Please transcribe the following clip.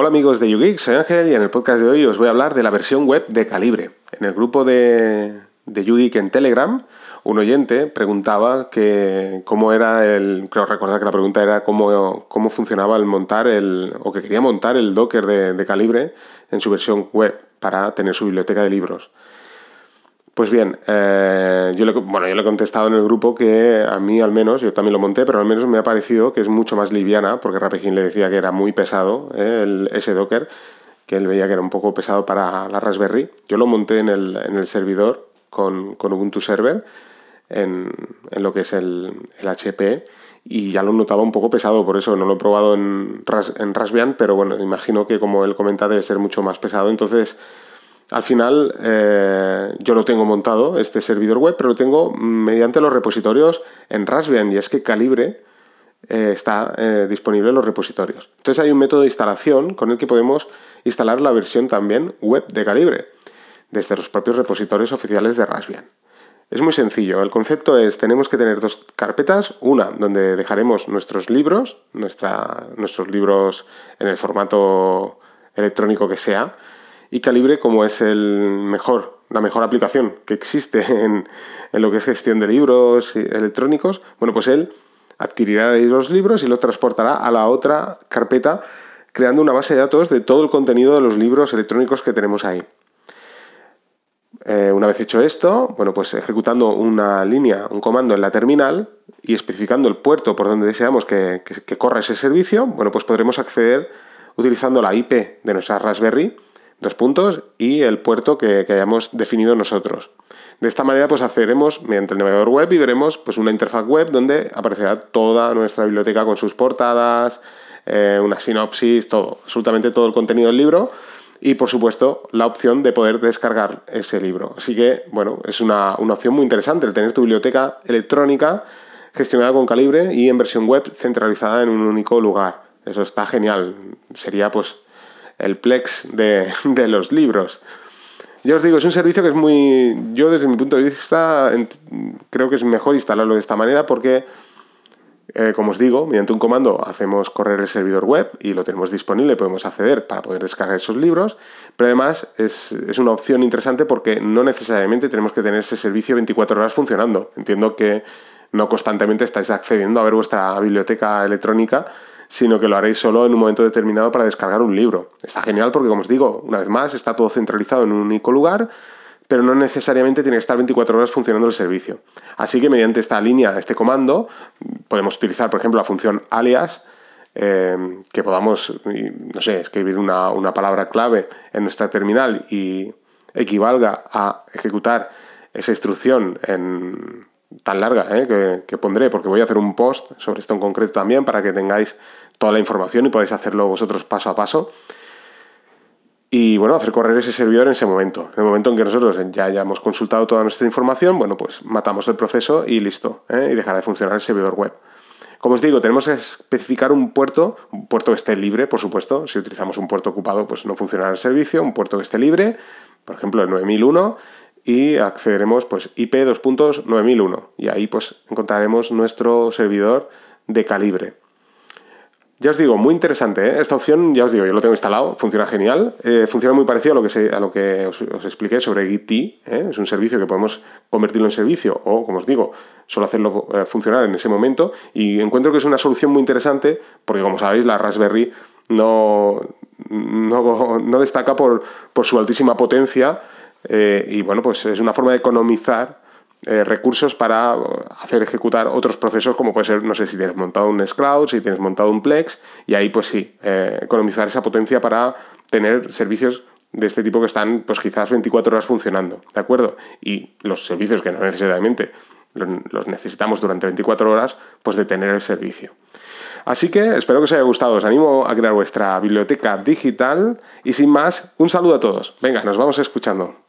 Hola amigos de YouGeek, soy Ángel y en el podcast de hoy os voy a hablar de la versión web de Calibre. En el grupo de, de YouGeek en Telegram, un oyente preguntaba que cómo era el. Creo recordar que la pregunta era cómo, cómo funcionaba el montar el. o que quería montar el Docker de, de Calibre en su versión web para tener su biblioteca de libros. Pues bien, eh, yo, le, bueno, yo le he contestado en el grupo que a mí al menos, yo también lo monté, pero al menos me ha parecido que es mucho más liviana, porque Rapegin le decía que era muy pesado eh, el, ese Docker, que él veía que era un poco pesado para la Raspberry. Yo lo monté en el, en el servidor con, con, Ubuntu Server, en, en, lo que es el, el HP, y ya lo notaba un poco pesado, por eso no lo he probado en, en Raspbian, pero bueno, imagino que como él comenta debe ser mucho más pesado, entonces al final eh, yo lo tengo montado, este servidor web, pero lo tengo mediante los repositorios en Raspbian y es que Calibre eh, está eh, disponible en los repositorios. Entonces hay un método de instalación con el que podemos instalar la versión también web de Calibre desde los propios repositorios oficiales de Raspbian. Es muy sencillo, el concepto es, tenemos que tener dos carpetas, una donde dejaremos nuestros libros, nuestros libros en el formato electrónico que sea, y Calibre, como es el mejor, la mejor aplicación que existe en, lo que es gestión de libros electrónicos, bueno, pues él adquirirá los libros y los transportará a la otra carpeta creando una base de datos de todo el contenido de los libros electrónicos que tenemos ahí. Eh, una vez hecho esto, bueno, pues ejecutando una línea, un comando en la terminal y especificando el puerto por donde deseamos que, que, que corra ese servicio, bueno, pues podremos acceder utilizando la IP de nuestra Raspberry dos puntos y el puerto que, hayamos definido nosotros. De esta manera pues accederemos mediante el navegador web y veremos pues una interfaz web donde aparecerá toda nuestra biblioteca con sus portadas, eh, una sinopsis, todo, absolutamente todo el contenido del libro y por supuesto la opción de poder descargar ese libro. Así que bueno, es una, una opción muy interesante el tener tu biblioteca electrónica gestionada con Calibre y en versión web centralizada en un único lugar. Eso está genial. Sería pues el plex de, de, los libros. Ya os digo, es un servicio que es muy... Yo desde mi punto de vista creo que es mejor instalarlo de esta manera porque, eh, como os digo, mediante un comando hacemos correr el servidor web y lo tenemos disponible, podemos acceder para poder descargar esos libros, pero además es, es una opción interesante porque no necesariamente tenemos que tener ese servicio 24 horas funcionando. Entiendo que no constantemente estáis accediendo a ver vuestra biblioteca electrónica sino que lo haréis solo en un momento determinado para descargar un libro. Está genial porque, como os digo, una vez más, está todo centralizado en un único lugar, pero no necesariamente tiene que estar 24 horas funcionando el servicio. Así que mediante esta línea, este comando, podemos utilizar, por ejemplo, la función alias, eh, que podamos, no sé, escribir una, una palabra clave en nuestra terminal y equivalga a ejecutar esa instrucción en tan larga ¿eh? que, que, pondré, porque voy a hacer un post sobre esto en concreto también para que tengáis toda la información y podáis hacerlo vosotros paso a paso. Y bueno, hacer correr ese servidor en ese momento. En el momento en que nosotros ya hayamos consultado toda nuestra información, bueno, pues matamos el proceso y listo. ¿eh? Y dejará de funcionar el servidor web. Como os digo, tenemos que especificar un puerto, un puerto que esté libre, por supuesto. Si utilizamos un puerto ocupado, pues no funcionará el servicio. Un puerto que esté libre, por ejemplo, el 9001 y accederemos pues IP 2.9001 y ahí pues encontraremos nuestro servidor de calibre. Ya os digo, muy interesante, ¿eh? esta opción, ya os digo, yo lo tengo instalado, funciona genial, eh, funciona muy parecido a lo que, a lo que os, expliqué sobre Git, ¿eh? es un servicio que podemos convertirlo en servicio o, como os digo, solo hacerlo funcionar en ese momento y encuentro que es una solución muy interesante porque, como sabéis, la Raspberry no, no, no destaca por, por su altísima potencia, eh, y bueno, pues es una forma de economizar eh, recursos para hacer ejecutar otros procesos, como puede ser, no sé, si tienes montado un Nextcloud, si tienes montado un Plex, y ahí pues sí, eh, economizar esa potencia para tener servicios de este tipo que están pues quizás 24 horas funcionando, ¿de acuerdo? Y los servicios que no necesariamente los necesitamos durante 24 horas, pues de tener el servicio. Así que espero que os haya gustado, os animo a crear vuestra biblioteca digital y sin más, un saludo a todos. Venga, nos vamos escuchando.